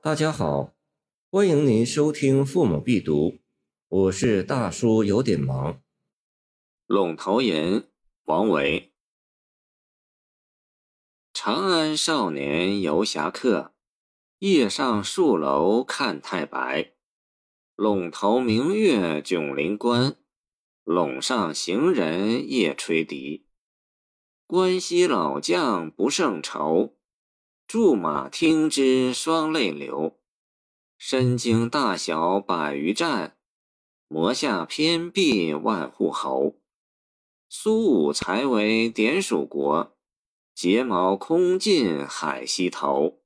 大家好，欢迎您收听《父母必读》，我是大叔，有点忙。《陇头吟》王维。长安少年游侠客，夜上戍楼看太白。陇头明月迥临关，陇上行人夜吹笛。关西老将不胜愁。驻马听之双泪流，身经大小百余战，磨下偏壁万户侯。苏武才为典属国，睫毛空尽海西头。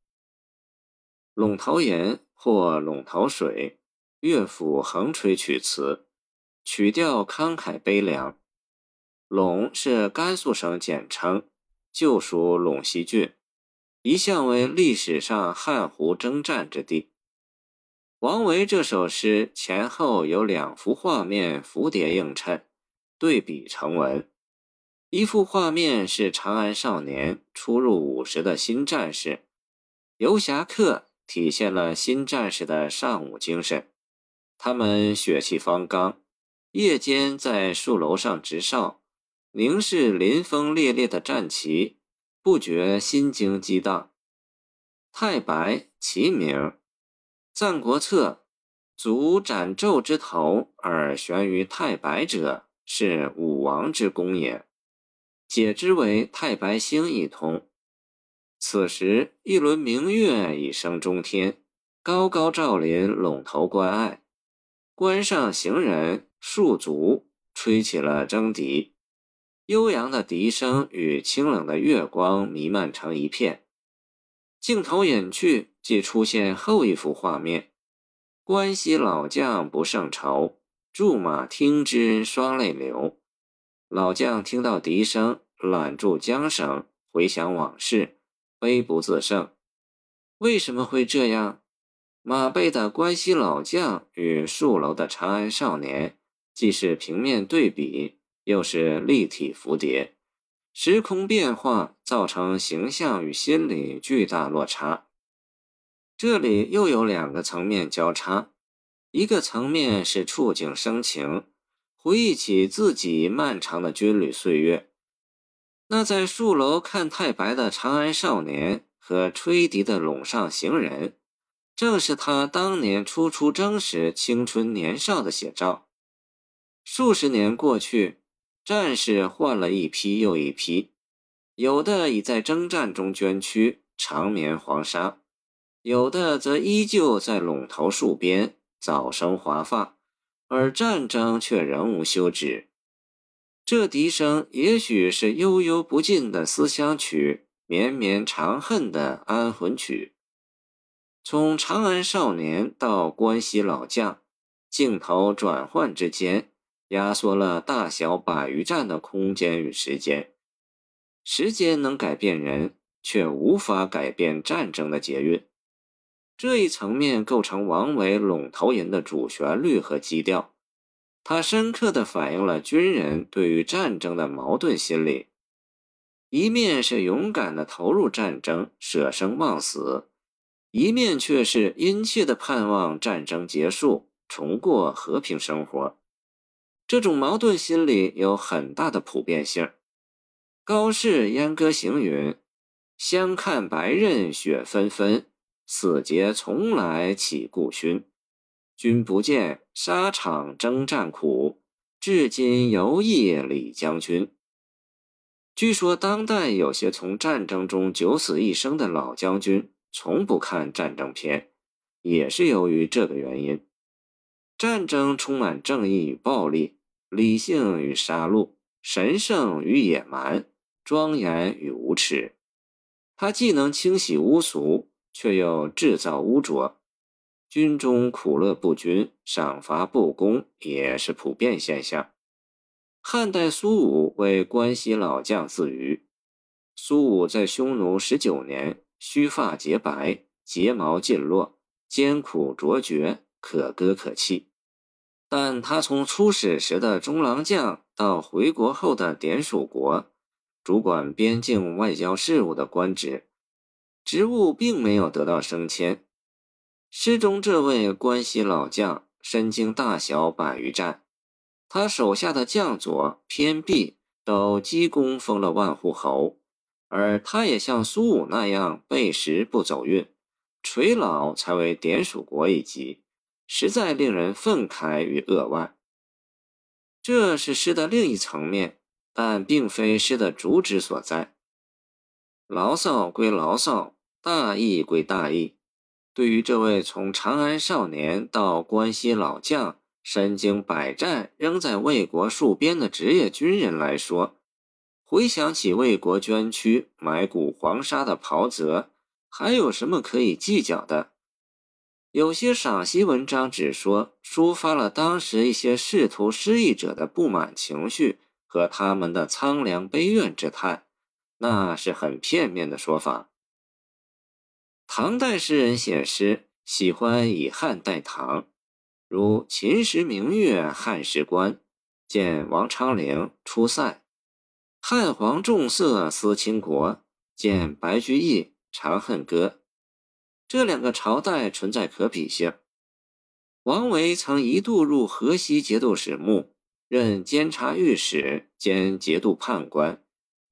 陇头吟或陇头水，乐府横吹曲词，曲调慷慨悲凉。陇是甘肃省简称，旧属陇西郡。一向为历史上汉胡征战之地。王维这首诗前后有两幅画面蝴蝶映衬，对比成文。一幅画面是长安少年初入伍时的新战士，游侠客体现了新战士的尚武精神。他们血气方刚，夜间在树楼上值哨，凝视临风猎猎的战旗。不觉心惊激荡。太白其名，《战国策》足斩纣之头而悬于太白者，是武王之功也。解之为太白星一通。此时一轮明月已升中天，高高照临陇头关隘。关上行人数足，吹起了征笛。悠扬的笛声与清冷的月光弥漫成一片，镜头隐去，即出现后一幅画面：关西老将不胜愁，驻马听之双泪流。老将听到笛声，揽住缰绳，回想往事，悲不自胜。为什么会这样？马背的关西老将与戍楼的长安少年，既是平面对比。又是立体蝴蝶，时空变化造成形象与心理巨大落差。这里又有两个层面交叉，一个层面是触景生情，回忆起自己漫长的军旅岁月。那在树楼看太白的长安少年和吹笛的陇上行人，正是他当年初出征时青春年少的写照。数十年过去。战士换了一批又一批，有的已在征战中捐躯，长眠黄沙；有的则依旧在陇头戍边，早生华发，而战争却仍无休止。这笛声也许是悠悠不尽的思乡曲，绵绵长恨的安魂曲。从长安少年到关西老将，镜头转换之间。压缩了大小百余战的空间与时间，时间能改变人，却无法改变战争的捷运。这一层面构成王维《陇头吟》的主旋律和基调，它深刻地反映了军人对于战争的矛盾心理：一面是勇敢地投入战争，舍生忘死；一面却是殷切地盼望战争结束，重过和平生活。这种矛盾心理有很大的普遍性。高适《燕歌行》云：“相看白刃雪纷纷，死节从来岂顾勋。君不见，沙场征战苦，至今犹忆李将军。”据说，当代有些从战争中九死一生的老将军，从不看战争片，也是由于这个原因。战争充满正义与暴力。理性与杀戮，神圣与野蛮，庄严与无耻，它既能清洗污俗，却又制造污浊。军中苦乐不均，赏罚不公，也是普遍现象。汉代苏武为关西老将自娱。苏武在匈奴十九年，须发洁白，睫毛尽落，艰苦卓绝，可歌可泣。但他从出使时的中郎将到回国后的典属国，主管边境外交事务的官职，职务并没有得到升迁。诗中这位关西老将，身经大小百余战，他手下的将佐、偏裨都积功封了万户侯，而他也像苏武那样背时不走运，垂老才为典属国一级，实在令人愤慨与扼腕。这是诗的另一层面，但并非诗的主旨所在。牢骚归牢骚，大义归大义。对于这位从长安少年到关西老将，身经百战，仍在为国戍边的职业军人来说，回想起为国捐躯、埋骨黄沙的袍泽，还有什么可以计较的？有些赏析文章只说抒发了当时一些仕途失意者的不满情绪和他们的苍凉悲怨之叹，那是很片面的说法。唐代诗人写诗喜欢以汉代唐，如“秦时明月汉时关”，见王昌龄《出塞》；“汉皇重色思倾国”，见白居易《长恨歌》。这两个朝代存在可比性。王维曾一度入河西节度使墓，任监察御史兼节度判官，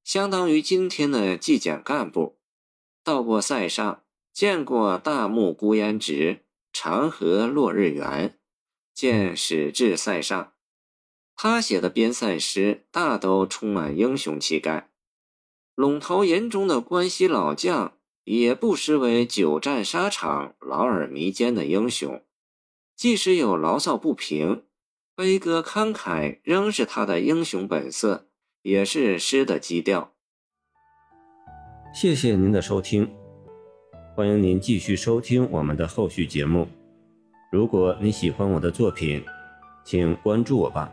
相当于今天的纪检干部。到过塞上。见过大漠孤烟直，长河落日圆。见史志塞上，他写的边塞诗大都充满英雄气概。陇头吟中的关西老将，也不失为久战沙场、劳而弥坚的英雄。即使有牢骚不平，悲歌慷慨仍是他的英雄本色，也是诗的基调。谢谢您的收听。欢迎您继续收听我们的后续节目。如果你喜欢我的作品，请关注我吧。